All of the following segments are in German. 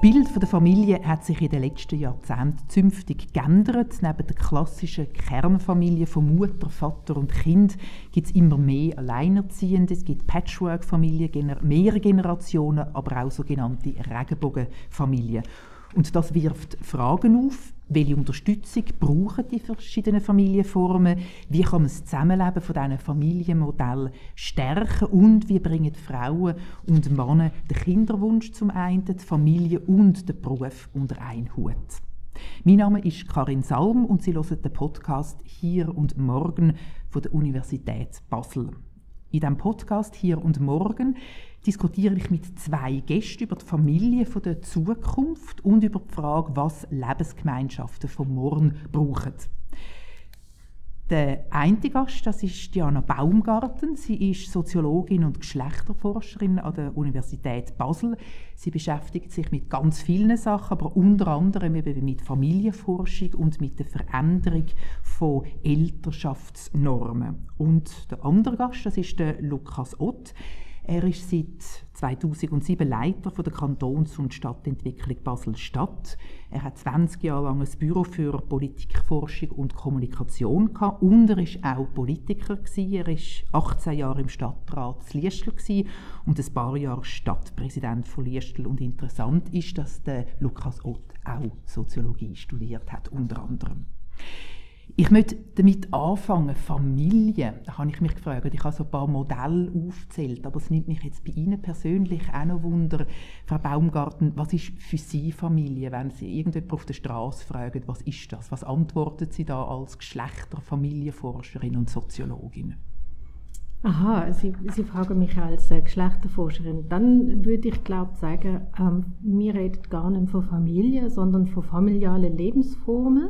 Das Bild der Familie hat sich in den letzten Jahrzehnten zünftig geändert. Neben der klassischen Kernfamilie von Mutter, Vater und Kind gibt es immer mehr Alleinerziehende. Es gibt Patchwork-Familien, mehrere Generationen, aber auch sogenannte Regenbogenfamilien. Und das wirft Fragen auf. Welche Unterstützung brauchen die verschiedenen Familienformen? Wie kann man das Zusammenleben von diesen Familienmodellen stärken? Und wie bringen Frauen und Männer den Kinderwunsch zum einen, die Familie und den Beruf unter einen Hut? Mein Name ist Karin Salm und Sie hören den Podcast «Hier und Morgen» von der Universität Basel. In diesem Podcast «Hier und Morgen» diskutiere ich mit zwei Gästen über die Familie der Zukunft und über die Frage, was Lebensgemeinschaften von morgen brauchen. Der eine Gast, das ist Diana Baumgarten. Sie ist Soziologin und Geschlechterforscherin an der Universität Basel. Sie beschäftigt sich mit ganz vielen Sachen, aber unter anderem eben mit Familienforschung und mit der Veränderung von Elternschaftsnormen. Und der andere Gast, das ist der Lukas Ott. Er ist seit 2007 Leiter von der Kantons- und Stadtentwicklung Basel-Stadt. Er hat 20 Jahre lang ein Büro für Politikforschung und Kommunikation gehabt und er ist auch Politiker gewesen. Er ist 18 Jahre im Stadtrat Liestel und ein paar Jahre Stadtpräsident von Liestel. Und interessant ist, dass der Lukas Ott auch Soziologie studiert hat, unter anderem. Ich möchte damit anfangen, Familie. Da habe ich mich gefragt. Ich habe so ein paar Modelle aufgezählt, aber es nimmt mich jetzt bei Ihnen persönlich auch noch Wunder, Frau Baumgarten, was ist für Sie Familie, wenn Sie irgendjemand auf der Straße fragen, was ist das? Was antworten Sie da als Geschlechter-, Familienforscherin und Soziologin? Aha, Sie, Sie fragen mich als äh, Geschlechterforscherin. Dann würde ich glaube sagen, ähm, wir reden gar nicht von Familie, sondern von familialen Lebensformen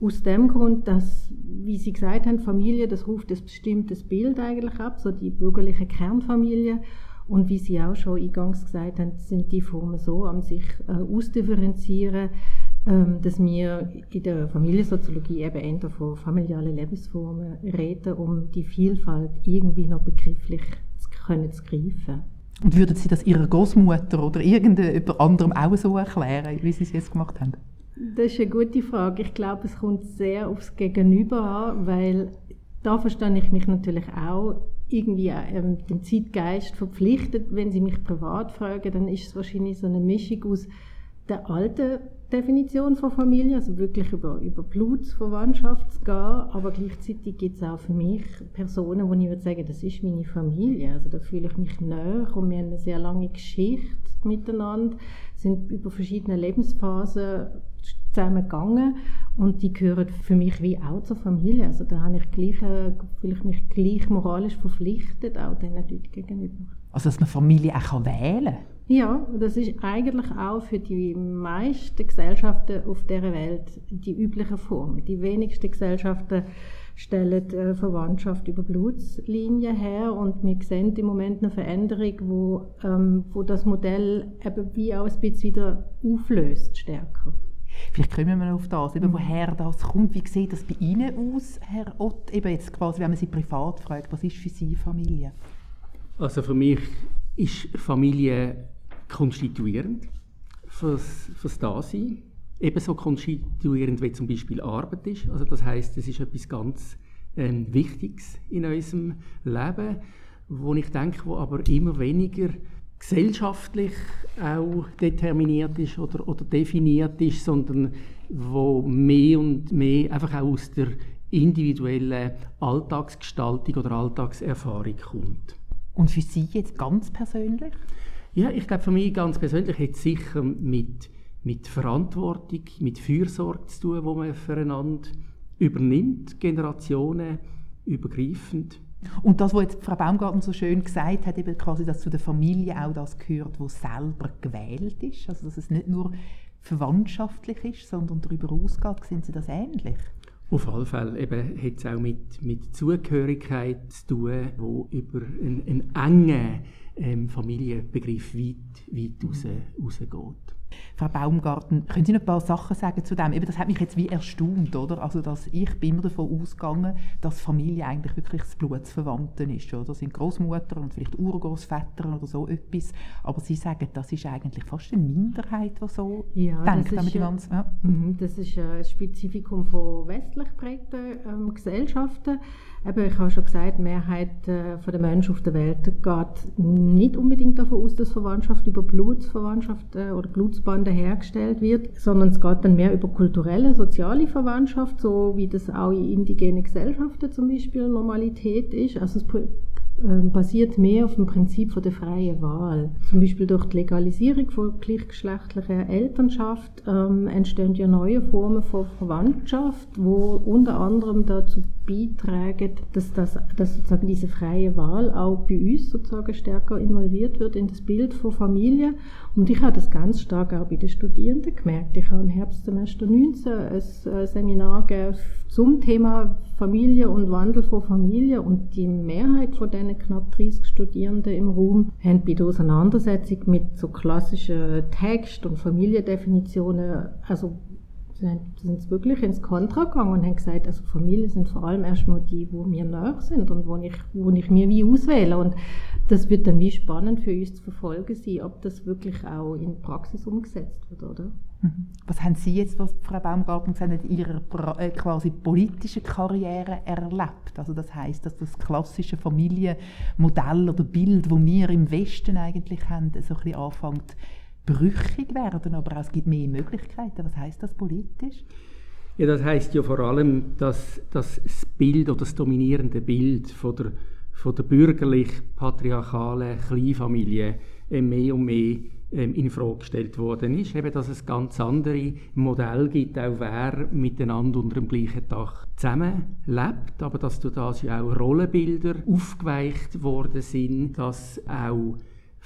aus dem Grund, dass, wie Sie gesagt haben, Familie, das ruft ein bestimmtes Bild eigentlich ab, so die bürgerliche Kernfamilie. Und wie Sie auch schon eingangs gesagt haben, sind die Formen so an sich äh, ausdifferenzieren, ähm, dass wir in der Familiensoziologie eben eher von familialen Lebensformen reden, um die Vielfalt irgendwie noch begrifflich zu können zu greifen. Und würden Sie das Ihrer Großmutter oder irgendjemand anderem auch so erklären, wie Sie es jetzt gemacht haben? Das ist eine gute Frage. Ich glaube, es kommt sehr aufs Gegenüber an, weil da verstehe ich mich natürlich auch irgendwie ähm, dem Zeitgeist verpflichtet. Wenn Sie mich privat fragen, dann ist es wahrscheinlich so eine Mischung aus der alten Definition von Familie, also wirklich über, über Blutsverwandtschaft zu gehen, aber gleichzeitig gibt es auch für mich Personen, wo ich würde sagen, das ist meine Familie, also da fühle ich mich näher und wir haben eine sehr lange Geschichte miteinander, sind über verschiedene Lebensphasen zusammengegangen und die gehören für mich wie auch zur Familie. Also da habe ich gleich, äh, fühle ich mich gleich moralisch verpflichtet, auch diesen Leuten gegenüber. Also dass man Familie auch wählen kann? Ja, das ist eigentlich auch für die meisten Gesellschaften auf der Welt die übliche Form. Die wenigsten Gesellschaften stellen äh, Verwandtschaft über Blutslinien her und wir sehen im Moment eine Veränderung, wo, ähm, wo das Modell eben wie auch ein bisschen wieder auflöst stärker. Vielleicht kommen wir auf das, eben, mhm. woher das kommt. Wie sieht das bei Ihnen aus, Herr Ott? Eben jetzt quasi, wenn man Sie privat fragt, was ist für Sie Familie? Also für mich ist Familie konstituierend fürs, fürs Dasein. Ebenso konstituierend wie zum Beispiel Arbeit ist. Also das heißt, es ist etwas ganz ähm, Wichtiges in unserem Leben, wo ich denke, wo aber immer weniger gesellschaftlich auch determiniert ist oder, oder definiert ist, sondern wo mehr und mehr einfach auch aus der individuellen Alltagsgestaltung oder Alltagserfahrung kommt. Und für Sie jetzt ganz persönlich? Ja, ich glaube, für mich ganz persönlich hat es sicher mit, mit Verantwortung, mit Fürsorge zu tun, die man füreinander übernimmt, Generationen übergreifend. Und das, was jetzt Frau Baumgarten so schön gesagt hat, eben quasi, dass zu der Familie auch das gehört, wo selber gewählt ist, also dass es nicht nur verwandtschaftlich ist, sondern darüber ausgeht, sind Sie das ähnlich? Auf alle Fälle hat es auch mit, mit Zugehörigkeit zu tun, wo über einen, einen engen ähm, Familienbegriff weit, weit raus, rausgeht. Frau Baumgarten, können Sie noch ein paar Sachen sagen zu dem? Eben, das hat mich jetzt wie erstaunt, oder? Also, dass ich bin immer davon ausgegangen, dass Familie eigentlich wirklich das Blutsverwandten ist, oder? Das sind Großmutter und vielleicht Urgroßväter oder so etwas. Aber Sie sagen, das ist eigentlich fast eine Minderheit, die so ja, denkt. Das ist, die ganze, ja. Mhm, das ist ein Spezifikum von westlich geprägten ähm, Gesellschaften. Eben, ich habe schon gesagt, die Mehrheit äh, der Menschen auf der Welt geht nicht unbedingt davon aus, dass Verwandtschaft über Blutsverwandtschaft äh, oder Blutsbande hergestellt wird, sondern es geht dann mehr über kulturelle, soziale Verwandtschaft, so wie das auch in indigenen Gesellschaften zum Beispiel Normalität ist. Also es basiert mehr auf dem Prinzip von der freien Wahl. Zum Beispiel durch die Legalisierung von gleichgeschlechtlicher Elternschaft ähm, entstehen ja neue Formen von Verwandtschaft, wo unter anderem dazu beitragen, dass, das, dass sozusagen diese freie Wahl auch bei uns sozusagen stärker involviert wird in das Bild von Familie. Und ich habe das ganz stark auch bei den Studierenden gemerkt. Ich habe im Herbstsemester 19 ein Seminar zum Thema Familie und Wandel von Familie und die Mehrheit von diesen knapp 30 Studierenden im Raum haben bei der Auseinandersetzung mit so klassischen Text- und Familiendefinitionen also sind wirklich ins Kontra gegangen und haben gesagt, also Familie sind vor allem erstmal die, wo mir nahe sind und wo ich, wo ich mir wie auswähle. Und das wird dann wie spannend für uns zu verfolgen sein, ob das wirklich auch in Praxis umgesetzt wird, oder? Mhm. Was haben Sie jetzt, was Frau Baumgarten gesagt hat, in Ihrer äh, quasi politischen Karriere erlebt? Also das heißt, dass das klassische Familienmodell oder Bild, wo wir im Westen eigentlich haben, so ein bisschen anfängt brüchig werden, aber es gibt mehr Möglichkeiten. Was heißt das politisch? Ja, das heißt ja vor allem, dass, das Bild oder das dominierende Bild von der, von der bürgerlich-patriarchalen Kleinfamilie äh, mehr und mehr ähm, in Frage gestellt worden ist, eben, dass es ganz andere Modelle gibt, auch wer miteinander unter dem gleichen Dach zusammenlebt, aber dass durch das ja auch Rollenbilder aufgeweicht worden sind, dass auch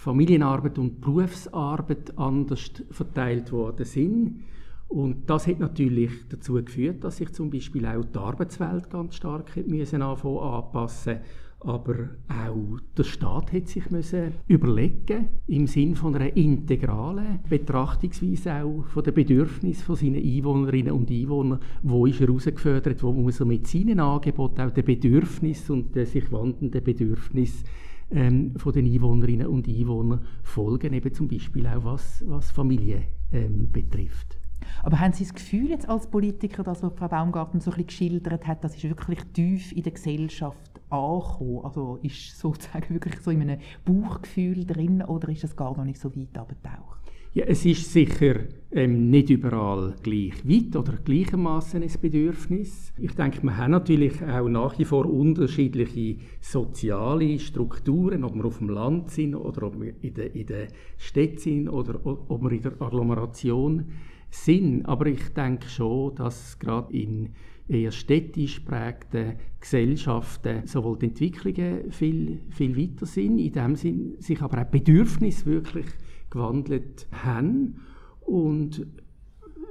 Familienarbeit und Berufsarbeit anders verteilt worden sind. Und das hat natürlich dazu geführt, dass sich zum Beispiel auch die Arbeitswelt ganz stark müssen anpassen aber auch der Staat hat sich müssen überlegen im Sinn von einer integralen Betrachtungsweise auch von den Bedürfnissen von seinen Einwohnerinnen und Einwohnern. Wo ist er herausgefördert? Wo muss er mit seinen Angeboten auch den Bedürfnissen und den sich wandelnden Bedürfnissen ähm, von den Einwohnerinnen und Einwohnern folgen, eben zum Beispiel auch was, was Familie ähm, betrifft. Aber haben Sie das Gefühl jetzt als Politiker, das, was Frau Baumgarten so ein bisschen geschildert hat, das ist wirklich tief in der Gesellschaft angekommen? Also ist sozusagen wirklich so in einem Bauchgefühl drin oder ist das gar noch nicht so weit abgetaucht? Ja, es ist sicher ähm, nicht überall gleich weit oder gleichermaßen ein Bedürfnis. Ich denke, wir haben natürlich auch nach wie vor unterschiedliche soziale Strukturen, ob wir auf dem Land sind oder ob wir in der, in der Stadt sind oder ob wir in der Agglomeration sind. Aber ich denke schon, dass gerade in eher städtisch prägten Gesellschaften sowohl die Entwicklungen viel, viel weiter sind, in dem Sinn sich aber auch Bedürfnisse wirklich gewandelt haben. Und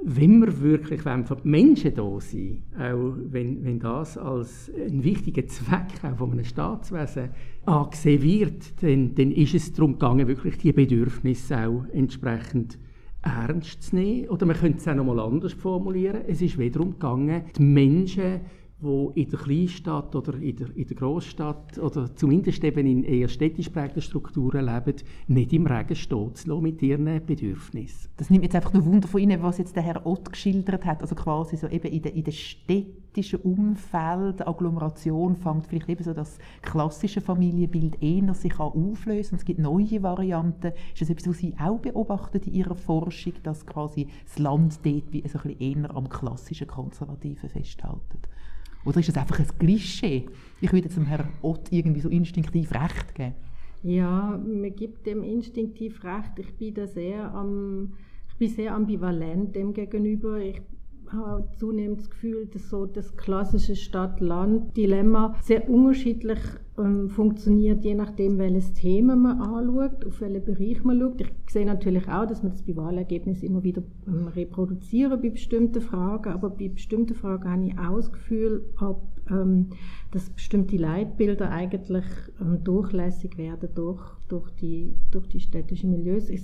wenn wir wirklich wenn für die Menschen da sind, auch wenn, wenn das als ein wichtiger Zweck auch von einem Staatswesen angesehen wird, dann, dann ist es darum gegangen, wirklich die Bedürfnisse auch entsprechend ernst zu nehmen. Oder man könnte es auch noch mal anders formulieren. Es ist wiederum gegangen, die Menschen die in der Kleinstadt oder in der, in der Großstadt oder zumindest eben in eher städtisch prägten Strukturen leben, nicht im Regen stehen mit ihren Bedürfnissen. Das nimmt jetzt einfach nur Wunder von Ihnen, was jetzt der Herr Ott geschildert hat, also quasi so eben in der, in der städtischen Umfeld, Agglomeration fängt vielleicht eben so das klassische Familienbild eher sich an auflösen es gibt neue Varianten. Ist das etwas, was Sie auch beobachten in Ihrer Forschung, dass quasi das Land dort wie so ein bisschen eher am klassischen Konservativen festhalten? Oder ist das einfach ein Klischee? Ich würde jetzt dem Herrn Ott irgendwie so instinktiv recht geben. Ja, man gibt dem instinktiv recht. Ich bin da sehr, am, ich bin sehr ambivalent dem gegenüber. Ich habe zunehmend das Gefühl, dass so das klassische Stadt-Land-Dilemma sehr unterschiedlich ähm, funktioniert, je nachdem, welches Thema man anschaut, auf welchen Bereich man schaut. Ich sehe natürlich auch, dass man das bei Wahlergebnissen immer wieder ähm, reproduzieren bei bestimmten Fragen, aber bei bestimmten Fragen habe ich auch das Gefühl, ob, ähm, dass bestimmte Leitbilder eigentlich ähm, durchlässig werden durch, durch, die, durch die städtischen Milieus. Ich,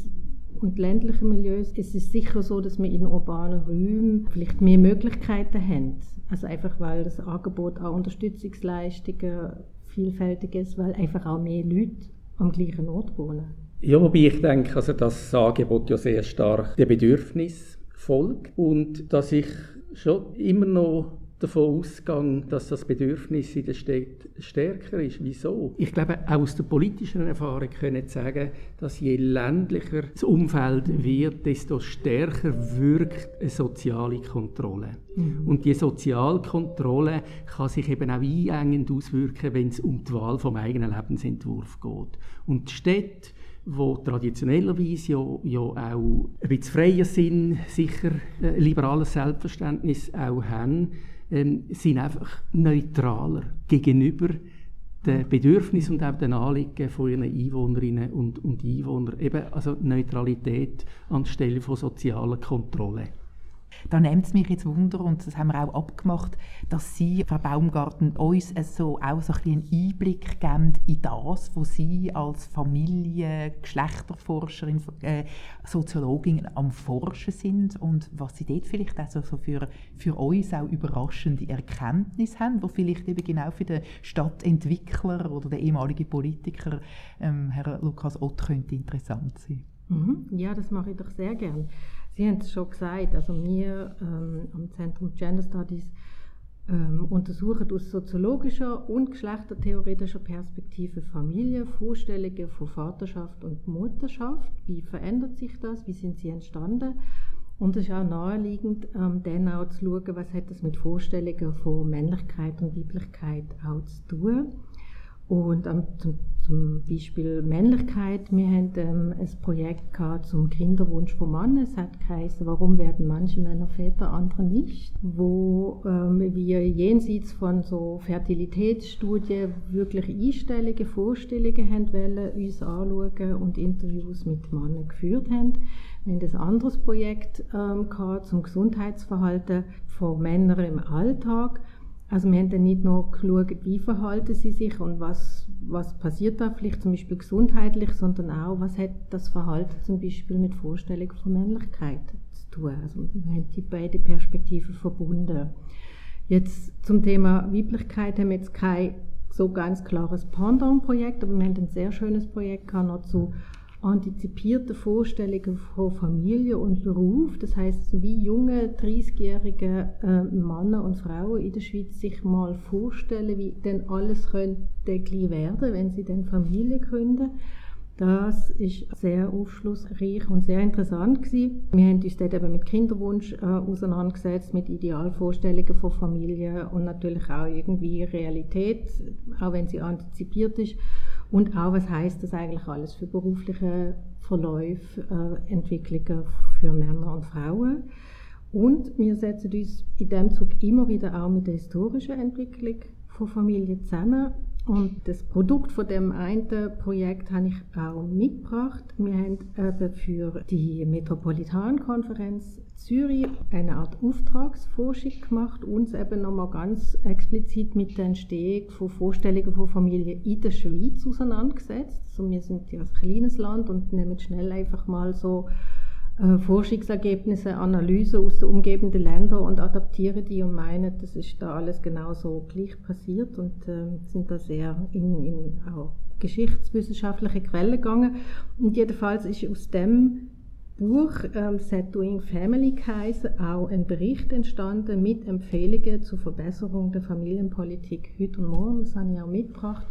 und ländlichen Milieus. Es ist sicher so, dass wir in urbanen Räumen vielleicht mehr Möglichkeiten haben. Also einfach, weil das Angebot an Unterstützungsleistungen vielfältig ist, weil einfach auch mehr Leute am gleichen Ort wohnen. Ja, wobei ich denke, also das Angebot ja sehr stark dem Bedürfnis folgt und dass ich schon immer noch davon ausgehe, dass das Bedürfnis in der Stadt stärker ist. Wieso? Ich glaube, auch aus der politischen Erfahrung können sagen, dass je ländlicher das Umfeld wird, desto stärker wirkt eine soziale Kontrolle. Mhm. Und die Sozialkontrolle kann sich eben auch einengend auswirken, wenn es um die Wahl vom eigenen Lebensentwurf geht. Und die Städte wo traditionellerweise ja, ja auch ein bisschen freier Sinn, sicher ein liberales Selbstverständnis auch haben, ähm, sind einfach neutraler gegenüber den Bedürfnissen und auch den Anliegen von ihren Einwohnerinnen und, und Einwohnern. Eben also Neutralität anstelle von sozialer Kontrolle. Da nimmt es mich jetzt Wunder, und das haben wir auch abgemacht, dass Sie, Frau Baumgarten, uns so, auch so ein einen Einblick geben in das, wo Sie als Familie, Geschlechterforscherin, äh, Soziologin am Forschen sind und was Sie dort vielleicht auch so für, für uns auch überraschende Erkenntnisse haben, wo vielleicht eben genau für den Stadtentwickler oder den ehemaligen Politiker, ähm, Herr Lukas Ott, könnte interessant sein. Mhm. Ja, das mache ich doch sehr gern. Sie haben es schon gesagt, also wir ähm, am Zentrum Gender Studies ähm, untersuchen aus soziologischer und geschlechtertheoretischer Perspektive Familie, Vorstellungen von Vaterschaft und Mutterschaft. Wie verändert sich das? Wie sind sie entstanden? Und es ist auch naheliegend, ähm, dann auch zu schauen, was hat das mit Vorstellungen von Männlichkeit und Weiblichkeit auch zu tun. Und ähm, zum, zum, Beispiel Männlichkeit. Wir haben ähm, ein Projekt gehabt zum Kinderwunsch von Mann. Es hat geheißen, warum werden manche Männer Väter, andere nicht? Wo ähm, wir jenseits von so Fertilitätsstudien wirklich Einstellungen, Vorstellungen haben wollen, uns anschauen und Interviews mit Männern geführt haben. Wir haben ein anderes Projekt ähm, gehabt zum Gesundheitsverhalten von Männern im Alltag also wir haben dann nicht nur geschaut, wie verhalten sie sich und was, was passiert da vielleicht zum Beispiel gesundheitlich, sondern auch, was hat das Verhalten zum Beispiel mit Vorstellungen von Männlichkeit zu tun. Also wir haben die beiden Perspektiven verbunden. Jetzt zum Thema Weiblichkeit haben wir jetzt kein so ganz klares Pendant-Projekt, aber wir haben ein sehr schönes Projekt gehabt, noch zu antizipierte Vorstellungen von Familie und Beruf. Das heißt, wie junge 30-jährige äh, Männer und Frauen in der Schweiz sich mal vorstellen, wie denn alles könnte gleich werden, wenn sie dann Familie gründen. Das ist sehr aufschlussreich und sehr interessant gewesen. Wir haben uns dort eben mit Kinderwunsch äh, auseinandergesetzt, mit Idealvorstellungen von Familie und natürlich auch irgendwie Realität, auch wenn sie antizipiert ist. Und auch, was heißt das eigentlich alles für berufliche Verläufe, äh, Entwicklungen für Männer und Frauen. Und wir setzen uns in dem Zug immer wieder auch mit der historischen Entwicklung von Familie zusammen und das Produkt von dem einen Projekt habe ich auch mitgebracht. Wir haben eben für die Metropolitankonferenz Zürich eine Art Auftragsforschung gemacht, uns eben nochmal ganz explizit mit der Entstehung von Vorstellungen von Familien in der Schweiz auseinandergesetzt. Also wir sind ja ein kleines Land und nehmen schnell einfach mal so Forschungsergebnisse, Analysen aus den umgebenden Ländern und adaptieren die und meinen, das ist da alles genauso gleich passiert und äh, sind da sehr in, in auch geschichtswissenschaftliche Quellen gegangen. Und jedenfalls ist aus dem Buch ähm, Set Doing Family geheißen, auch ein Bericht entstanden mit Empfehlungen zur Verbesserung der Familienpolitik heute und morgen. Das habe ich auch mitgebracht.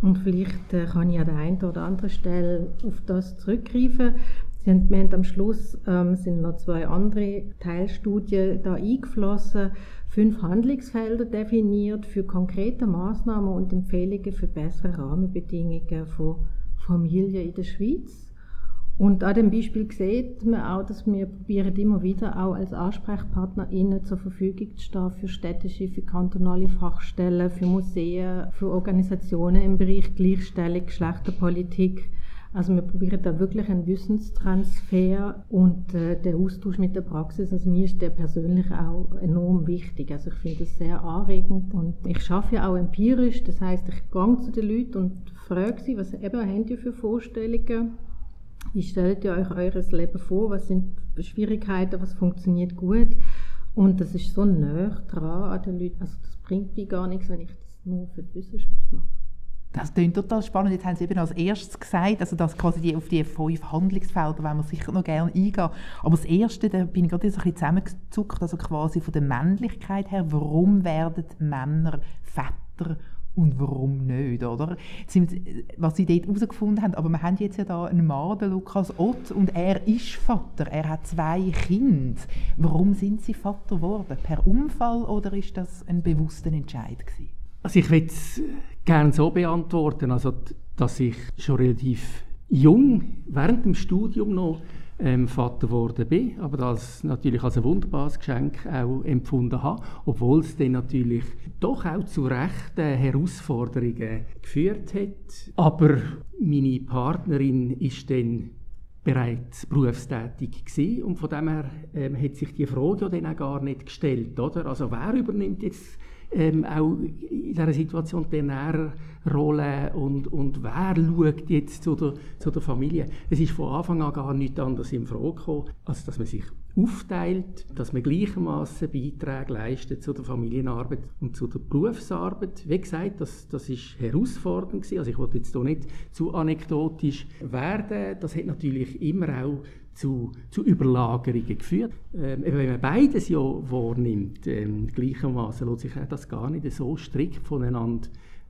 Und vielleicht äh, kann ich an der einen oder anderen Stelle auf das zurückgreifen. Sie haben, haben am Schluss ähm, sind noch zwei andere Teilstudien da eingeflossen, fünf Handlungsfelder definiert für konkrete Maßnahmen und Empfehlungen für bessere Rahmenbedingungen von Familien in der Schweiz. Und an dem Beispiel sieht man auch, dass wir probieren immer wieder auch als AnsprechpartnerInnen zur Verfügung zu stehen für städtische, für kantonale Fachstellen, für Museen, für Organisationen im Bereich Gleichstellung, Geschlechterpolitik, also wir probieren da wirklich einen Wissenstransfer und äh, der Austausch mit der Praxis. Also mir ist der persönlich auch enorm wichtig. Also ich finde das sehr anregend und ich schaffe ja auch empirisch. Das heißt, ich gehe zu den Leuten und frage sie, was eben haben die für Vorstellungen wie stellt ihr euch eures Leben vor? Was sind Schwierigkeiten? Was funktioniert gut? Und das ist so nah dran an den Leuten. Also das bringt mir gar nichts, wenn ich das nur für die Wissenschaft mache. Das klingt total spannend. Jetzt haben Sie eben als erstes gesagt, also dass quasi die, auf die fünf Handlungsfelder wollen wir sicher noch gerne eingehen. Aber das Erste, da bin ich gerade so ein bisschen zusammengezuckt, also quasi von der Männlichkeit her. Warum werden Männer Väter und warum nicht, oder? Was sie dort herausgefunden haben, aber wir haben jetzt ja da einen Mann, den Lukas Ott, und er ist Vater, er hat zwei Kinder. Warum sind sie Vater geworden? Per Unfall oder ist das ein bewusster Entscheid gewesen? Also ich es gerne so beantworten, also dass ich schon relativ jung während dem Studium noch ähm, Vater geworden bin, aber das natürlich als ein wunderbares Geschenk auch empfunden habe, obwohl es dann natürlich doch auch zu rechten Herausforderungen geführt hat. Aber meine Partnerin ist dann bereits berufstätig gewesen und von dem her ähm, hat sich die Frage ja dann auch gar nicht gestellt, oder? Also wer übernimmt jetzt ähm, auch in dieser Situation die Ernährerrolle und, und wer schaut jetzt zu der, zu der Familie. Es ist von Anfang an gar nichts anderes in Frage gekommen, als dass man sich aufteilt, dass man gleichermaßen Beiträge leistet zu der Familienarbeit und zu der Berufsarbeit. Wie gesagt, das, das ist herausfordernd. Also ich wollte jetzt hier nicht zu anekdotisch werden. Das hat natürlich immer auch zu, zu Überlagerungen geführt. Ähm, wenn man beides ja wahrnimmt, ähm, gleichermaßen lässt sich das gar nicht so strikt voneinander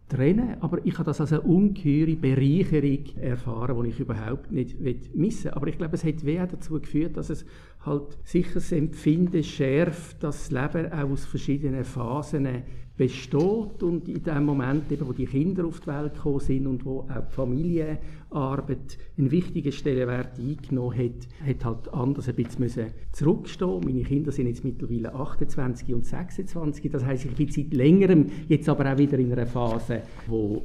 trennen, aber ich habe das als eine ungeheure Bereicherung erfahren, die ich überhaupt nicht missen will. Aber ich glaube, es hat weh dazu geführt, dass es halt sicher das Empfinden schärft, dass das Leben auch aus verschiedenen Phasen besteht und in dem Moment, eben, wo die Kinder auf die Welt gekommen sind und wo auch die Familienarbeit einen wichtigen Stellenwert eingenommen hat, hat halt anders ein bisschen zurückstehen. Meine Kinder sind jetzt mittlerweile 28 und 26, das heißt, ich bin seit längerem jetzt aber auch wieder in einer Phase, wo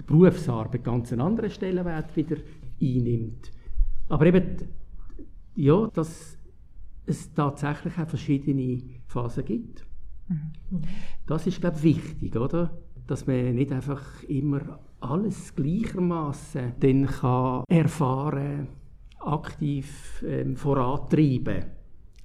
die Berufsarbeit ganz einen anderen Stellenwert wieder einnimmt. Aber eben, ja, dass es tatsächlich auch verschiedene Phasen gibt. Das ist, glaube ich, wichtig, oder? Dass man nicht einfach immer alles gleichermaßen dann kann erfahren, aktiv ähm, vorantreiben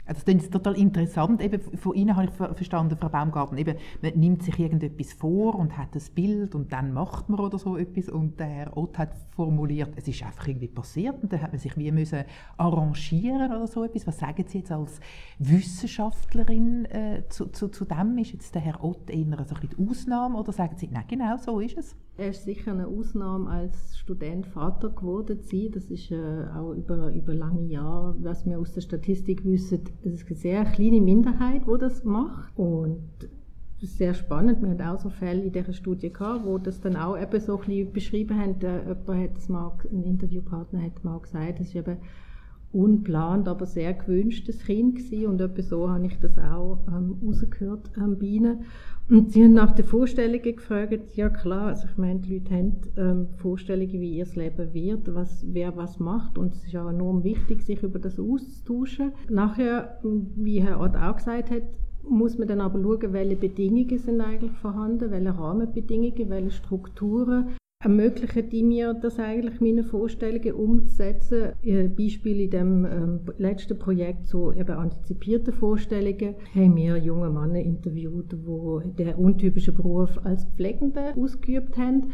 also das ist total interessant. Eben von Ihnen habe ich verstanden, Frau Baumgarten, eben, man nimmt sich irgendetwas vor und hat das Bild und dann macht man oder so etwas und der Herr Ott hat formuliert, es ist einfach irgendwie passiert und dann hat man sich wie müssen arrangieren oder so etwas. Was sagen Sie jetzt als Wissenschaftlerin äh, zu, zu, zu dem? Ist jetzt der Herr Ott eher so ein die Ausnahme oder sagen Sie, nein, genau so ist es? Er ist sicher eine Ausnahme als Student Vater geworden. Sie. Das ist äh, auch über, über lange Jahre, was wir aus der Statistik wissen, es ist eine sehr kleine Minderheit, die das macht. Und das ist sehr spannend. Wir hatten auch so Fälle in dieser Studie gehabt, wo das dann auch eben so ein bisschen beschrieben haben. Äh, jemand hat mal, ein Interviewpartner hat mal gesagt, das ist eben unplant, aber sehr gewünschtes Kind gewesen. und etwa so habe ich das auch ähm, rausgehört ähm, bei ihnen. Und sie haben nach den Vorstellungen gefragt, ja klar, also ich meine, die Leute haben ähm, Vorstellungen, wie ihr Leben wird, was, wer was macht und es ist auch enorm wichtig, sich über das auszutauschen. Nachher, wie Herr Ott auch gesagt hat, muss man dann aber schauen, welche Bedingungen sind eigentlich vorhanden, welche Rahmenbedingungen, welche Strukturen ermöglichen die mir das eigentlich, meine Vorstellungen umzusetzen. Ein Beispiel in dem ähm, letzten Projekt, so eben antizipierte Vorstellungen, haben wir junge Männer interviewt, die den untypischen Beruf als Pflegende ausgeübt haben,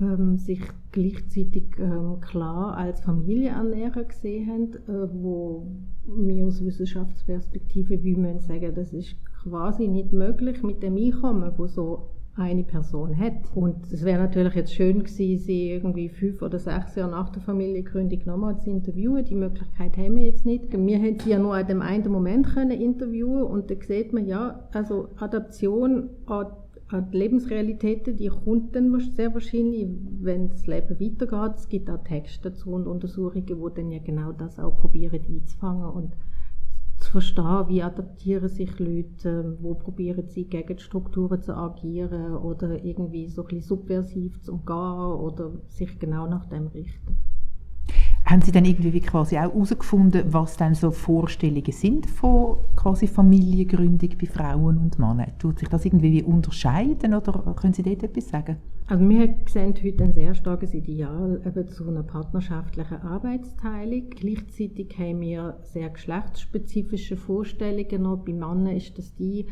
ähm, sich gleichzeitig ähm, klar als Familienernährer gesehen haben, äh, wo wir aus Wissenschaftsperspektive, wie man sagen, das ist quasi nicht möglich mit dem Einkommen, wo so eine Person hat. Und es wäre natürlich jetzt schön gewesen, sie irgendwie fünf oder sechs Jahre nach der Familiengründung nochmal zu interviewen. Die Möglichkeit haben wir jetzt nicht. Wir hätten sie ja nur an dem einen Moment können interviewen und da sieht man ja, also Adaption an die Lebensrealitäten, die kommt dann sehr wahrscheinlich, wenn das Leben weitergeht. Es gibt auch Texte dazu und Untersuchungen, die dann ja genau das auch probieren einzufangen und verstehen, wie adaptieren sich Leute, wo probieren sie gegen die Strukturen zu agieren oder irgendwie so ein bisschen subversiv zu umgehen oder sich genau nach dem richten. Haben Sie dann irgendwie quasi auch herausgefunden, was dann so Vorstellungen sind von quasi Familiengründung bei Frauen und Männern? Tut sich das irgendwie unterscheiden oder können Sie dort etwas sagen? Also wir sehen heute ein sehr starkes Ideal eben zu einer partnerschaftlichen Arbeitsteilung. Gleichzeitig haben wir sehr geschlechtsspezifische Vorstellungen noch. Bei Männern ist das die,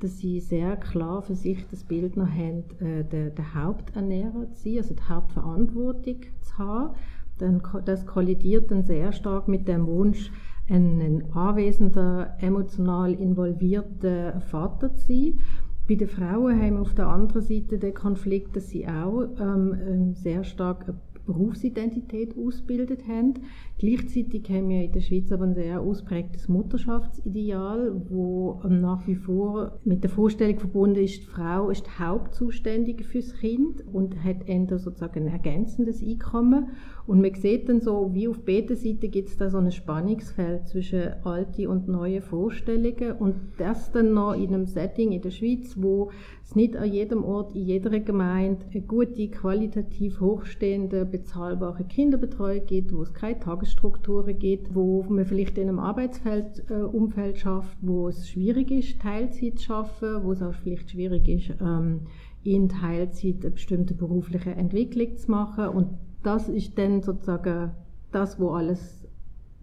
dass sie sehr klar für sich das Bild noch haben, äh, der, der Haupternährer zu sein, also die Hauptverantwortung zu haben. Dann, das kollidiert dann sehr stark mit dem Wunsch, ein anwesender, emotional involvierter Vater zu sein. Bei den Frauen haben wir auf der anderen Seite den Konflikt, dass sie auch ähm, sehr stark Berufsidentität ausgebildet haben. Gleichzeitig haben wir in der Schweiz aber ein sehr ausprägtes Mutterschaftsideal, wo nach wie vor mit der Vorstellung verbunden ist, die Frau ist die Hauptzuständige fürs Kind und hat eher sozusagen ein ergänzendes Einkommen. Und man sieht dann so, wie auf beiden Seiten gibt es da so ein Spannungsfeld zwischen alten und neuen Vorstellungen. Und das dann noch in einem Setting in der Schweiz, wo es nicht an jedem Ort, in jeder Gemeinde eine gute, qualitativ hochstehende, bezahlbare Kinderbetreuung gibt, wo es keine Tagesstrukturen gibt, wo man vielleicht in einem Arbeitsumfeld äh, schafft, wo es schwierig ist, Teilzeit zu schaffen, wo es auch vielleicht schwierig ist, ähm, in Teilzeit eine bestimmte berufliche Entwicklung zu machen. Und das ist dann sozusagen das, wo alles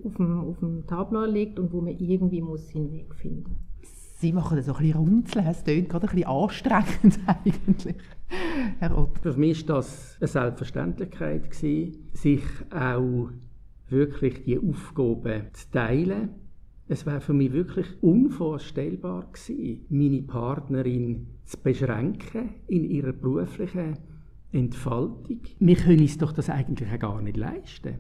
auf dem, auf dem Tableau liegt und wo man irgendwie muss seinen Weg finden Sie machen das so ein bisschen runzeln, es klingt gerade ein bisschen anstrengend eigentlich, Herr Ott. Für mich war das eine Selbstverständlichkeit, gewesen, sich auch wirklich die Aufgaben zu teilen. Es war für mich wirklich unvorstellbar gewesen, meine Partnerin zu beschränken in ihrer beruflichen Entfaltung. Wir können uns doch das eigentlich auch gar nicht leisten.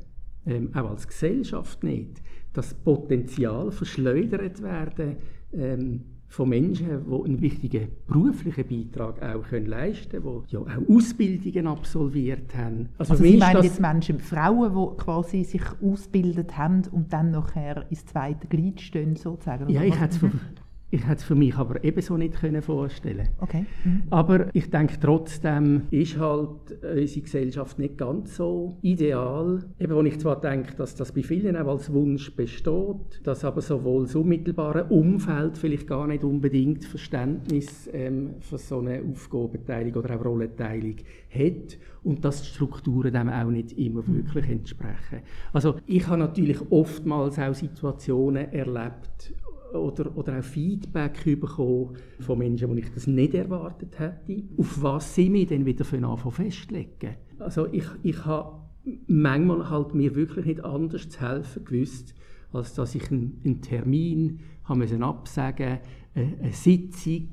Ähm, auch als Gesellschaft nicht. Das Potenzial verschleudert werden ähm, von Menschen, die einen wichtigen beruflichen Beitrag auch können leisten können, die ja auch Ausbildungen absolviert haben. Also, also Sie meinen jetzt Menschen, Frauen, die quasi sich ausgebildet haben und dann nachher ins zweite Glied stehen, sozusagen? Ja, ich hätte es ich hätte es für mich aber ebenso nicht vorstellen okay. Mhm. Aber ich denke trotzdem ist halt unsere Gesellschaft nicht ganz so ideal. Eben, wo ich zwar denke, dass das bei vielen auch als Wunsch besteht, dass aber sowohl das unmittelbare Umfeld vielleicht gar nicht unbedingt Verständnis ähm, für so eine Aufgabenteilung oder auch Rollenteilung hat und dass die Strukturen dem auch nicht immer wirklich entsprechen. Also ich habe natürlich oftmals auch Situationen erlebt, oder, oder auch Feedback bekommen von Menschen, die ich das nicht erwartet hätte. Auf was sie mich dann wieder für festlegen. Also ich, ich habe manchmal halt mir wirklich nicht anders zu helfen gewusst, als dass ich einen, einen Termin haben absagen, eine, eine Sitzung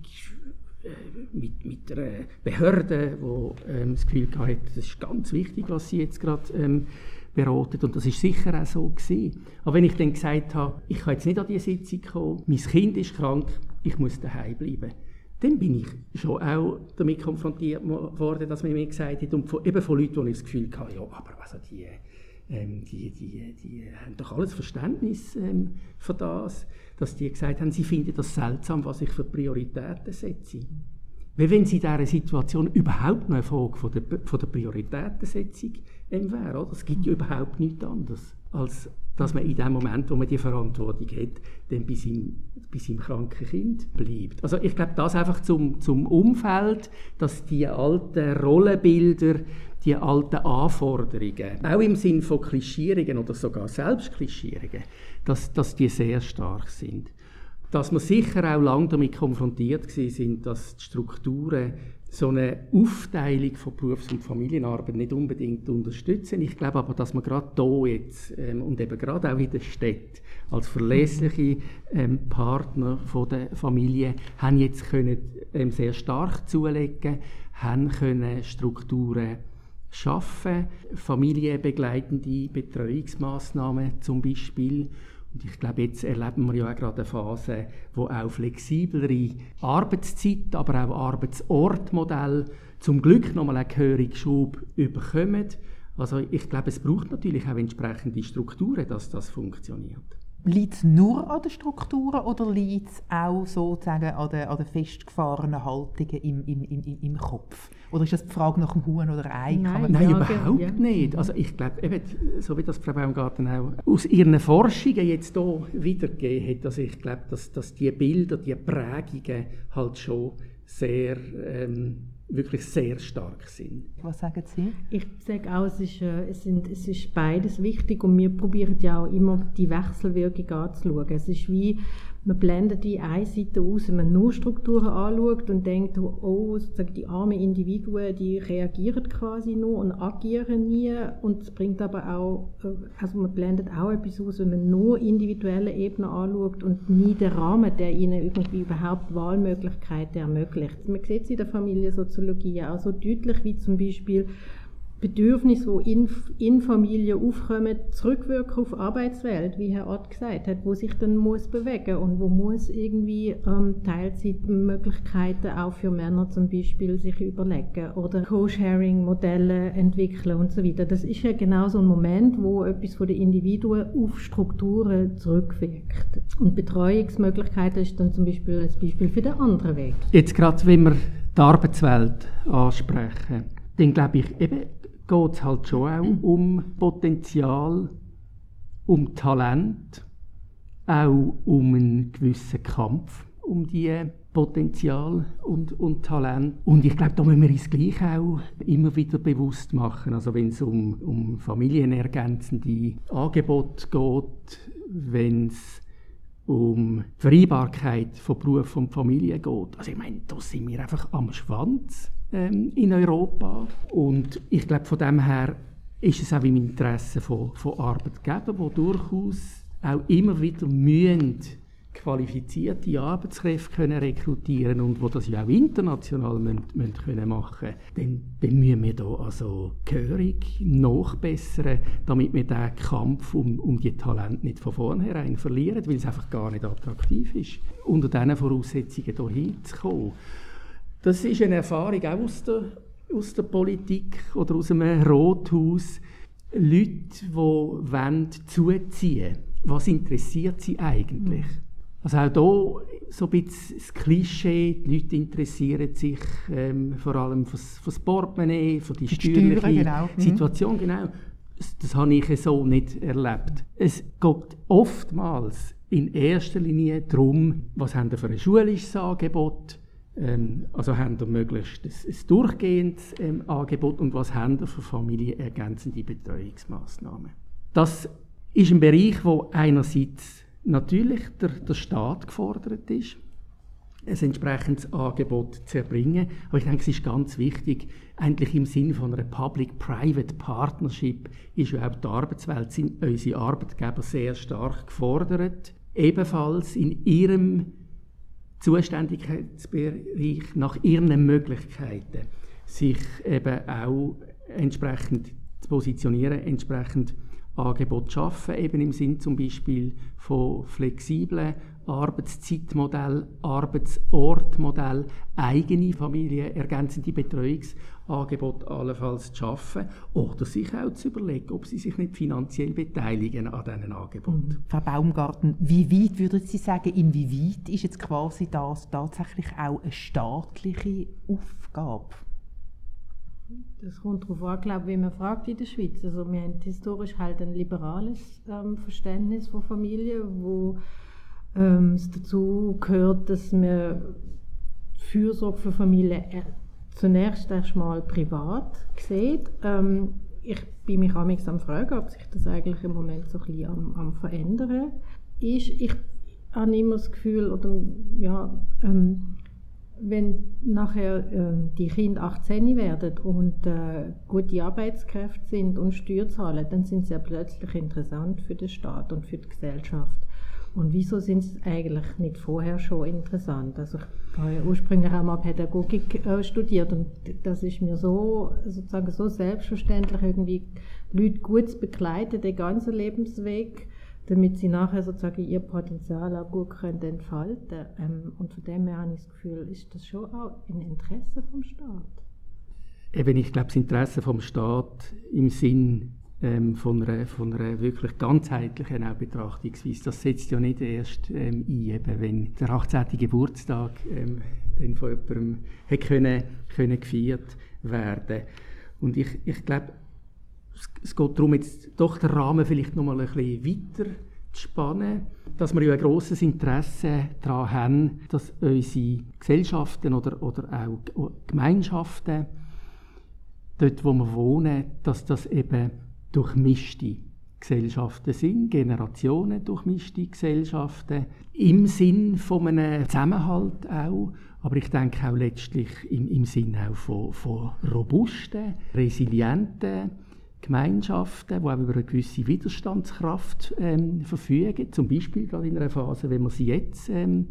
äh, mit, mit einer Behörde, die ähm, das Gefühl hatte, das ist ganz wichtig, was sie jetzt gerade ähm, beraten und das ist sicher auch so gewesen. Aber wenn ich dann gesagt habe, ich kann jetzt nicht an diese Sitzung kommen, mein Kind ist krank, ich muss daheim bleiben, dann bin ich schon auch damit konfrontiert worden, dass man mir gesagt hat, und von, eben von Leuten, die ich das Gefühl hatte, ja, aber also die, ähm, die, die, die haben doch alles Verständnis ähm, für das, dass die gesagt haben, sie finden das seltsam, was ich für Prioritäten setze. Weil wenn sie in dieser Situation überhaupt noch eine Frage von der, von der Prioritätensetzung wäre, oder? es gibt ja überhaupt nichts anderes, als dass man in dem Moment, wo man die Verantwortung hat, dann bei seinem, bei seinem kranken Kind bleibt. Also ich glaube, das einfach zum, zum Umfeld, dass die alten Rollenbilder, die alten Anforderungen, auch im Sinn von Klischierungen oder sogar Selbstklischierungen, dass, dass die sehr stark sind dass wir sicher auch lange damit konfrontiert sind, dass die Strukturen so eine Aufteilung von Berufs- und Familienarbeit nicht unbedingt unterstützen. Ich glaube aber, dass man gerade hier jetzt ähm, und eben gerade auch in der Stadt als verlässliche ähm, Partner von der Familie haben jetzt können ähm, sehr stark zulegen, haben können Strukturen schaffen, familienbegleitende Betreuungsmaßnahmen zum Beispiel und ich glaube, jetzt erleben wir ja auch gerade eine Phase, wo auch flexiblere Arbeitszeit, aber auch Arbeitsortmodell zum Glück nochmal einen gehörigen Schub überkommen. Also ich glaube, es braucht natürlich auch entsprechende Strukturen, dass das funktioniert. Liegt es nur an den Strukturen oder liegt es auch sozusagen an den, an den festgefahrenen Haltungen im, im, im, im Kopf? Oder ist das die Frage nach dem Huhn oder Ei? Nein, Nein überhaupt ja. nicht. Also ich glaube, eben, so wie das Frau Baumgarten auch aus ihren Forschungen jetzt hier wiedergegeben hat, also ich glaube, dass, dass die Bilder, die Prägungen halt schon sehr... Ähm, wirklich sehr stark sind. Was sagen Sie? Ich sage auch, es ist, äh, es, sind, es ist beides wichtig und wir probieren ja auch immer die Wechselwirkung anzuschauen. Es ist wie, man blendet die eine Seite aus, wenn man nur Strukturen anschaut und denkt, oh, sozusagen die armen Individuen, die reagieren quasi nur und agieren nie und es bringt aber auch, äh, also man blendet auch etwas aus, wenn man nur individuelle Ebenen anschaut und nie den Rahmen, der ihnen irgendwie überhaupt Wahlmöglichkeiten ermöglicht. Man sieht es in der Familiensoziologie auch so deutlich, wie zum Beispiel Bedürfnisse, die in, in Familie aufkommen, zurückwirken auf Arbeitswelt, wie Herr Ott gesagt hat, wo sich dann muss bewegen und wo muss irgendwie ähm, Teilzeitmöglichkeiten auch für Männer zum Beispiel sich überlegen oder Co-Sharing-Modelle entwickeln und so weiter. Das ist ja genau so ein Moment, wo etwas von den Individuen auf Strukturen zurückwirkt. Und Betreuungsmöglichkeiten ist dann zum Beispiel ein Beispiel für den anderen Weg. Jetzt gerade, wenn wir die Arbeitswelt ansprechen, dann glaube ich, eben geht es halt schon auch um Potenzial, um Talent, auch um einen gewissen Kampf um diese Potenzial und, und Talent. Und ich glaube, da müssen wir uns gleich auch immer wieder bewusst machen. Also wenn es um, um familienergänzende Angebote geht, wenn es um die Vereinbarkeit von Beruf und Familie geht. Also ich meine, da sind wir einfach am Schwanz ähm, in Europa. Und ich glaube, von dem her ist es auch im Interesse von, von Arbeitgebern, die durchaus auch immer wieder mühen, qualifizierte Arbeitskräfte können rekrutieren und wo das ja auch international müssen, müssen können machen dann, dann müssen wir da also gehörig nachbessern, damit wir den Kampf um, um die Talente nicht von vornherein verlieren, weil es einfach gar nicht attraktiv ist, unter diesen Voraussetzungen hier hinzukommen. Das ist eine Erfahrung auch aus der, aus der Politik oder aus einem Rothaus. Leute, die wollen zuziehen was interessiert sie eigentlich? Also auch hier so ein bisschen das Klischee, die Leute interessieren sich ähm, vor allem für das Portemonnaie, für die, die steuerliche Steuern, genau. Mhm. Situation. Genau. Das, habe ich so nicht erlebt. Es geht oftmals in erster Linie darum, was haben wir für ein schulisches Angebot, ähm, also haben wir möglichst ein, durchgehendes ähm, Angebot und was haben wir für familienergänzende Betreuungsmaßnahmen. Das ist ein Bereich, wo einerseits natürlich der, der Staat gefordert ist, ein entsprechendes Angebot zu erbringen. Aber ich denke, es ist ganz wichtig, eigentlich im Sinne von einer Public-Private Partnership ist auch die Arbeitswelt, sind unsere Arbeitgeber sehr stark gefordert, ebenfalls in ihrem Zuständigkeitsbereich nach ihren Möglichkeiten sich eben auch entsprechend zu positionieren, entsprechend Angebot schaffen, eben im Sinn zum Beispiel von flexiblen Arbeitszeitmodell, Arbeitsortmodell, eigene Familie, ergänzende Betreuungsangebote allenfalls zu schaffen oder sich auch zu überlegen, ob sie sich nicht finanziell beteiligen an diesen Angeboten. Mhm. Frau Baumgarten, wie weit würden Sie sagen, inwieweit ist jetzt quasi das tatsächlich auch eine staatliche Aufgabe? Das kommt darauf an, glaube wie man fragt in der Schweiz. Also wir haben historisch halt ein liberales ähm, Verständnis von Familie, wo ähm, es dazu gehört, dass man Fürsorge für Familie zunächst erstmal privat sieht. Ähm, ich bin mich am fragen, ob sich das eigentlich im Moment so ein bisschen am, am verändern ist. Ich habe immer das Gefühl, oder ja, ähm, wenn nachher äh, die Kinder 18 werden und äh, gute Arbeitskräfte sind und Steuern zahlen, dann sind sie ja plötzlich interessant für den Staat und für die Gesellschaft. Und wieso sind sie eigentlich nicht vorher schon interessant? Also ich habe ja ursprünglich auch mal Pädagogik äh, studiert und das ist mir so sozusagen so selbstverständlich irgendwie Leute gut zu begleiten, den ganzen Lebensweg damit sie nachher sozusagen ihr Potenzial auch gut können entfalten können. und von dem her habe ich das Gefühl, ist das schon auch im Interesse vom Staat. Eben, ich glaube, das Interesse vom Staat im Sinn ähm, von, einer, von einer wirklich ganzheitlichen Betrachtungsweise. Das setzt ja nicht erst ähm, ein, eben, wenn der 18. Geburtstag ähm, dann von jemandem hätte können, können gefeiert werden Und ich, ich glaube, es, es geht darum, jetzt doch den Rahmen vielleicht noch mal ein bisschen weiter zu spannen, dass wir ja ein grosses Interesse daran haben, dass unsere Gesellschaften oder, oder auch Gemeinschaften, dort wo wir wohnen, dass das eben durchmischte Gesellschaften sind, Generationen durchmischte Gesellschaften, im Sinn von einem Zusammenhalt auch, aber ich denke auch letztlich im, im Sinn auch von, von robusten, resilienten Gemeinschaften, die auch über eine gewisse Widerstandskraft ähm, verfügen, zum Beispiel gerade in einer Phase, wie wir sie jetzt ähm,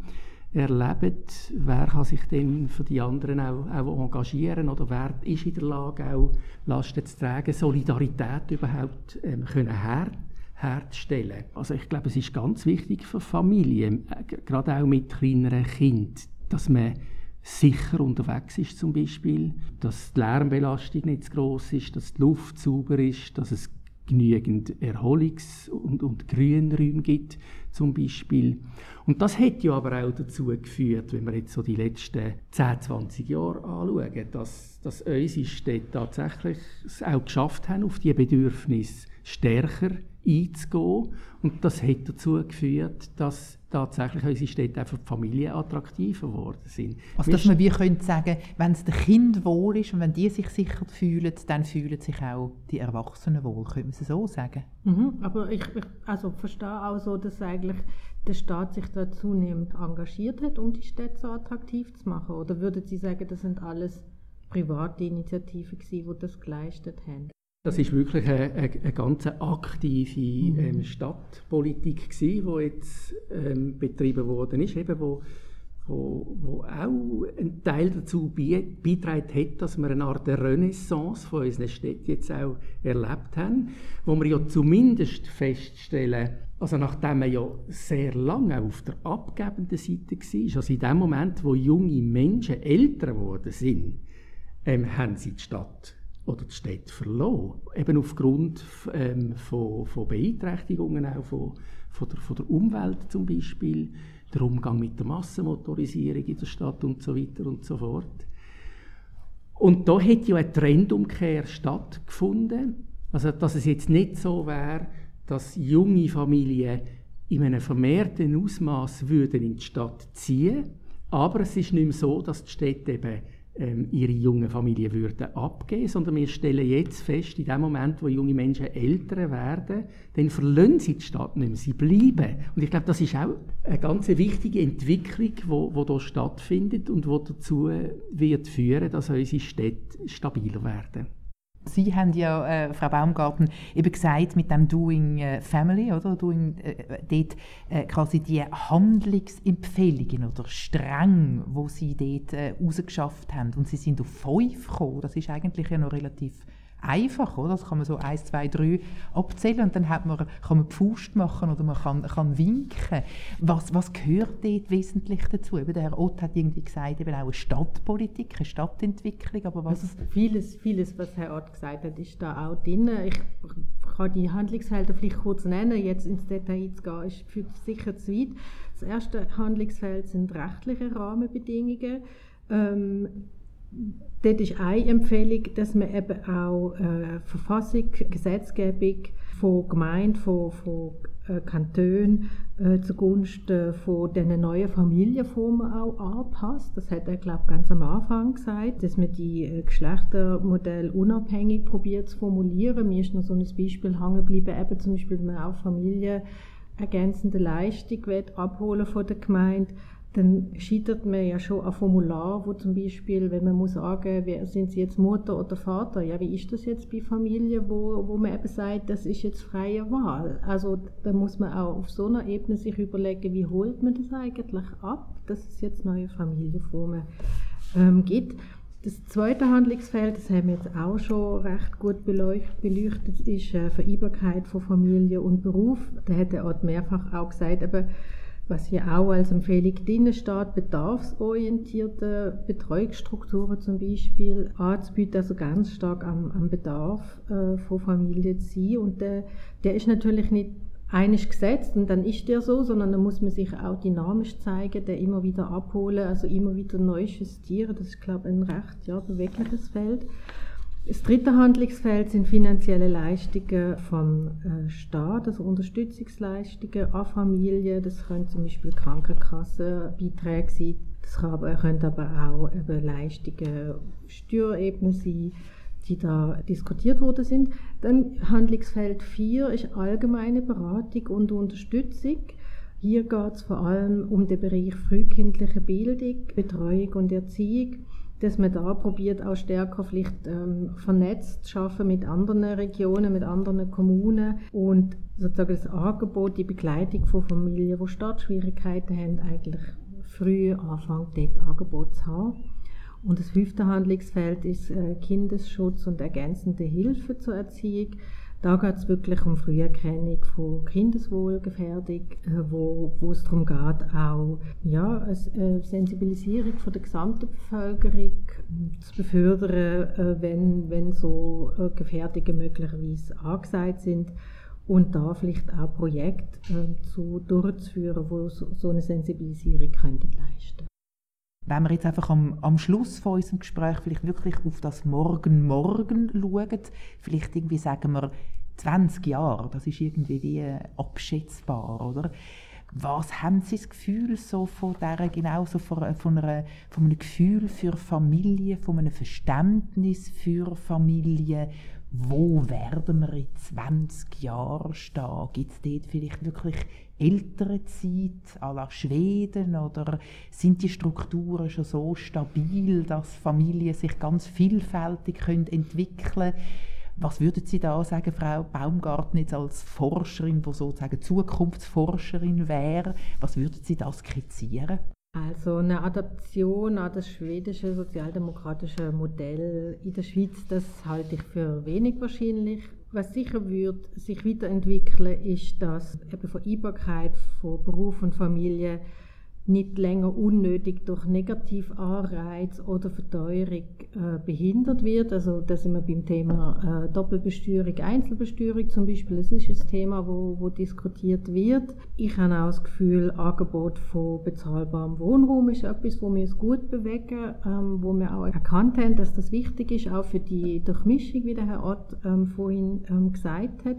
erleben, wer kann sich denn für die anderen auch, auch engagieren oder wer ist in der Lage, auch Lasten zu tragen, Solidarität überhaupt ähm, können her herzustellen. Also ich glaube, es ist ganz wichtig für Familien, äh, gerade auch mit kleineren Kindern, dass man sicher unterwegs ist zum Beispiel, dass die Lärmbelastung nicht zu groß ist, dass die Luft sauber ist, dass es genügend Erholungs- und, und Grünräume gibt zum Beispiel. Und das hat ja aber auch dazu geführt, wenn wir jetzt so die letzten 10, 20 Jahre anschauen, dass, dass unsere Städte tatsächlich es auch geschafft haben, auf die Bedürfnisse stärker einzugehen. Und das hat dazu geführt, dass tatsächlich unsere Städte auch für die Familie attraktiver geworden sind. Also dass man wie könnte sagen, wenn es dem Kind wohl ist und wenn die sich sicher fühlen, dann fühlen sich auch die Erwachsenen wohl, könnte man es so sagen? Mhm, aber ich, ich also verstehe auch so, dass eigentlich der Staat sich da zunehmend engagiert hat, um die Städte so attraktiv zu machen. Oder würden Sie sagen, das sind alles private Initiativen gewesen, die das geleistet haben? Das ist wirklich eine, eine, eine ganz aktive mhm. ähm, Stadtpolitik gewesen, die jetzt ähm, betrieben worden ist, eben wo, wo, wo auch ein Teil dazu beitragen hat, dass wir eine Art Renaissance von unseren Städten jetzt auch erlebt haben, wo wir ja zumindest feststellen, also nachdem man ja sehr lange auf der abgebenden Seite war, also in dem Moment, wo junge Menschen älter geworden sind, ähm, haben sie die Stadt oder die Städte verloren. Eben aufgrund ähm, von, von Beeinträchtigungen auch von, von, der, von der Umwelt zum Beispiel, der Umgang mit der Massenmotorisierung in der Stadt und so weiter und so fort. Und da hat ja eine Trendumkehr stattgefunden. Also, dass es jetzt nicht so wäre, dass junge Familien in einem vermehrten Ausmaß würden in die Stadt ziehen, aber es ist nicht mehr so, dass die Städte eben ähm, ihre jungen Familien würden abgeben, sondern wir stellen jetzt fest, in dem Moment, wo junge Menschen älter werden, dann verlassen sie die Stadt nicht mehr, sie bleiben. Und ich glaube, das ist auch eine ganz wichtige Entwicklung, die hier stattfindet und die dazu wird führen, dass unsere Städte stabiler werden. Sie haben ja, äh, Frau Baumgarten, eben gesagt, mit dem Doing äh, Family, oder? Doing, äh, dort äh, quasi die Handlungsempfehlungen oder Stränge, wo Sie dort äh, rausgeschafft haben. Und Sie sind auf fünf gekommen. Das ist eigentlich ja noch relativ einfach, oder? Das kann man so eins, zwei, drei abzählen und dann hat man, kann man die Faust machen oder man kann, kann winken. Was, was gehört dort wesentlich dazu? Eben der Herr Ott hat irgendwie gesagt, eben auch eine Stadtpolitik, eine Stadtentwicklung, aber was... Also vieles, vieles, was Herr Ott gesagt hat, ist da auch drin. Ich kann die Handlungsfelder vielleicht kurz nennen, jetzt ins Detail zu gehen, ist für sicher zu weit. Das erste Handlungsfeld sind rechtliche Rahmenbedingungen. Ähm, dort ist eine Empfehlung, dass man eben auch äh, Verfassung, Gesetzgebung von Gemeinden, von, von äh, Kantonen äh, zugunsten von diesen neuen Familienformen auch anpasst. Das hat er, glaube ich, ganz am Anfang gesagt, dass man die äh, Geschlechtermodelle unabhängig probiert zu formulieren. Mir ist noch so ein Beispiel hängen geblieben, eben zum Beispiel, wenn man auch Familie ergänzende Leistung abholen von der Gemeinde dann scheitert man ja schon an Formular, wo zum Beispiel, wenn man muss sagen, wer, sind Sie jetzt Mutter oder Vater? Ja, wie ist das jetzt bei Familien, wo, wo man eben sagt, das ist jetzt freie Wahl? Also da muss man auch auf so einer Ebene sich überlegen, wie holt man das eigentlich ab, dass es jetzt neue Familienformen ähm, gibt. Das zweite Handlungsfeld, das haben wir jetzt auch schon recht gut beleuchtet, ist äh, Vereinbarkeit von Familie und Beruf. Da hat er auch mehrfach auch gesagt, aber was hier auch als Empfehlung drin steht, bedarfsorientierte Betreuungsstrukturen zum Beispiel anzubieten, also ganz stark am, am Bedarf äh, von Familien zu sein. Und der, der ist natürlich nicht einisch gesetzt und dann ist der so, sondern da muss man sich auch dynamisch zeigen, der immer wieder abholen, also immer wieder neu justieren. Das ist, glaube ich, ein recht ja, bewegliches Feld. Das dritte Handlungsfeld sind finanzielle Leistungen vom äh, Staat, also Unterstützungsleistungen an Familien. Das können zum Beispiel Krankenkassenbeiträge sein, das können aber auch Leistungen auf Steuerebene sein, die da diskutiert worden sind. Dann Handlungsfeld 4 ist allgemeine Beratung und Unterstützung. Hier geht es vor allem um den Bereich frühkindliche Bildung, Betreuung und Erziehung dass man da probiert, auch stärker vielleicht ähm, vernetzt zu schaffen mit anderen Regionen, mit anderen Kommunen und sozusagen das Angebot, die Begleitung von Familien, die Startschwierigkeiten haben, eigentlich früh anfangen, dort Angebot zu haben. Und das fünfte Handlungsfeld ist äh, Kindesschutz und ergänzende Hilfe zur Erziehung. Da geht es wirklich um Früherkennung von Kindeswohlgefährdung, äh, wo, wo es darum geht, auch ja, eine Sensibilisierung von der gesamten Bevölkerung zu befördern, äh, wenn, wenn so äh, Gefährdungen möglicherweise angesagt sind. Und da vielleicht auch Projekte äh, zu, durchzuführen, die so, so eine Sensibilisierung könnten leisten wenn wir jetzt einfach am, am Schluss von unserem Gespräch vielleicht wirklich auf das Morgen Morgen schauen, vielleicht irgendwie sagen wir 20 Jahre, das ist irgendwie wie abschätzbar, oder? Was haben Sie das Gefühl so von dieser, genau so von, von, einer, von einem Gefühl für Familie, von einem Verständnis für Familie? Wo werden wir in 20 Jahren stehen? Gibt es dort vielleicht wirklich ältere Zeit, à la Schweden, oder sind die Strukturen schon so stabil, dass Familien sich ganz vielfältig können entwickeln können? Was würden Sie da sagen, Frau Baumgarten, jetzt als Forscherin, die sozusagen Zukunftsforscherin wäre? Was würden Sie da skizzieren? Also eine Adaption an das schwedische sozialdemokratische Modell in der Schweiz, das halte ich für wenig wahrscheinlich. Was sicher wird sich weiterentwickeln, ist, dass eben Vereinbarkeit von Beruf und Familie nicht länger unnötig durch Negativanreiz oder Verteuerung äh, behindert wird. Also da sind wir beim Thema äh, Doppelbesteuerung, Einzelbesteuerung zum Beispiel. Das ist ein Thema, wo, wo diskutiert wird. Ich habe auch das Gefühl, Angebot von bezahlbarem Wohnraum ist etwas, wo wir uns gut bewegen, ähm, wo wir auch erkannt haben, dass das wichtig ist, auch für die Durchmischung, wie der Herr Ott ähm, vorhin ähm, gesagt hat.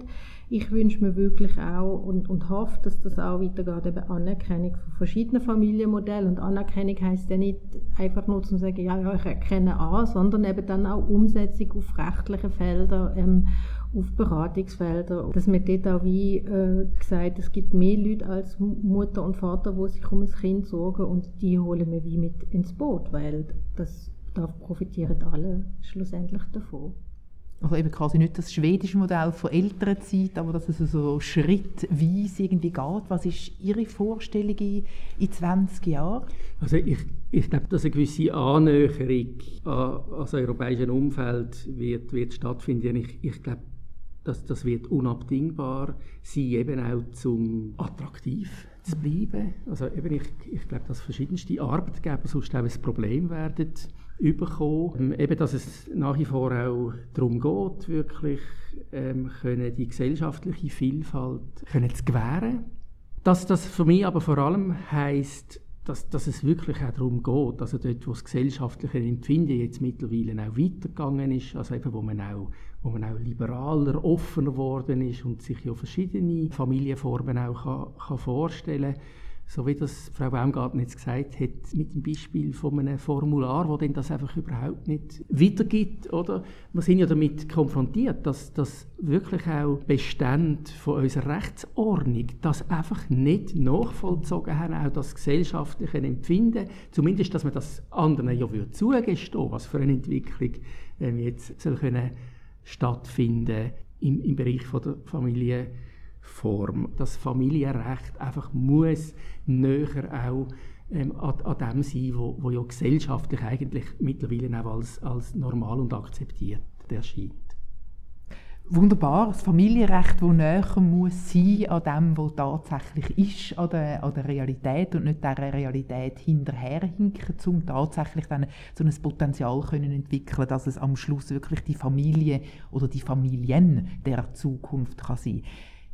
Ich wünsche mir wirklich auch und, und hoffe, dass das auch weitergeht, eben Anerkennung von verschiedenen Familienmodellen. Und Anerkennung heißt ja nicht einfach nur zu sagen, ja, ja, ich erkenne an, sondern eben dann auch Umsetzung auf rechtliche Felder, ähm, auf Beratungsfelder. Dass man dort auch wie äh, gesagt, es gibt mehr Leute als Mutter und Vater, die sich um ein Kind sorgen und die holen wir wie mit ins Boot, weil das, da profitieren alle schlussendlich davon. Also eben quasi nicht das schwedische Modell von älterer Zeit, aber dass es so schrittweise irgendwie geht. Was ist Ihre Vorstellung in, in 20 Jahren? Also ich, ich glaube, dass eine gewisse Annäherung an, an das europäische Umfeld wird, wird stattfinden. Ich, ich glaube, dass das wird unabdingbar sein, eben auch zum attraktiv zu bleiben. Also eben ich, ich glaube, dass verschiedenste Arbeitgeber sonst auch ein Problem werden bekommen. Eben, dass es nach wie vor auch darum geht, wirklich ähm, können die gesellschaftliche Vielfalt können zu gewähren. Dass das für mich aber vor allem heisst, dass, dass es wirklich auch darum geht, also dort, wo das gesellschaftliche Empfinden jetzt mittlerweile auch weitergegangen ist, also eben, wo man auch, wo man auch liberaler, offener geworden ist und sich ja verschiedene Familienformen auch kann, kann vorstellen kann, so wie das Frau Baumgarten jetzt gesagt hat, mit dem Beispiel von einem Formular, wo denn das einfach überhaupt nicht weitergibt, oder? Wir sind ja damit konfrontiert, dass das wirklich auch Bestände von unserer Rechtsordnung das einfach nicht nachvollzogen haben, auch das gesellschaftliche Empfinden, zumindest, dass man das anderen ja würde zugestehen, was für eine Entwicklung ähm, jetzt soll können stattfinden im, im Bereich von der Familie Form. Das Familienrecht einfach muss näher auch ähm, an, an, dem sein, wo, wo ja gesellschaftlich eigentlich mittlerweile auch als, als normal und akzeptiert erscheint. wunderbar, das Familienrecht, das näher muss sein an dem, was tatsächlich ist, an der, an der Realität und nicht der Realität hinterherhinken, um tatsächlich dann so ein Potenzial können entwickeln, dass es am Schluss wirklich die Familie oder die Familien der Zukunft kann sein kann.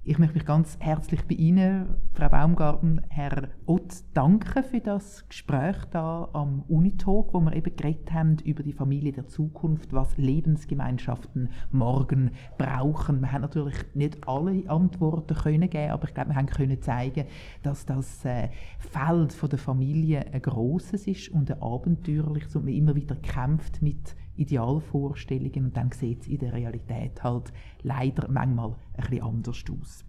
Ich möchte mich ganz herzlich bei Ihnen, Frau Baumgarten, Herr Ott, danken für das Gespräch da am Unitalk, wo wir eben geredet haben über die Familie der Zukunft, was Lebensgemeinschaften morgen brauchen. Wir haben natürlich nicht alle Antworten können geben, aber ich glaube, wir haben können zeigen, dass das äh, Feld der Familie ein grosses ist und ein abenteuerliches und man immer wieder kämpft mit Idealvorstellungen und dann sieht es in der Realität halt leider manchmal bisschen anders aus.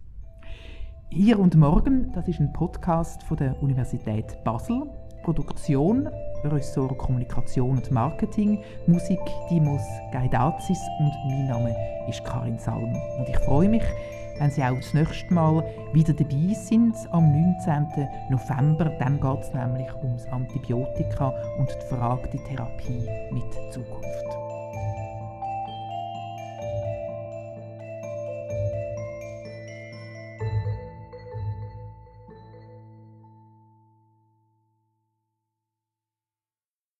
Hier und morgen, das ist ein Podcast von der Universität Basel. Produktion, Ressort Kommunikation und Marketing, Musik Dimos Gaidazis und mein Name ist Karin Salm. Und ich freue mich, wenn Sie auch das nächste Mal wieder dabei sind am 19. November. Dann geht es nämlich ums Antibiotika und die Frage die Therapie mit Zukunft.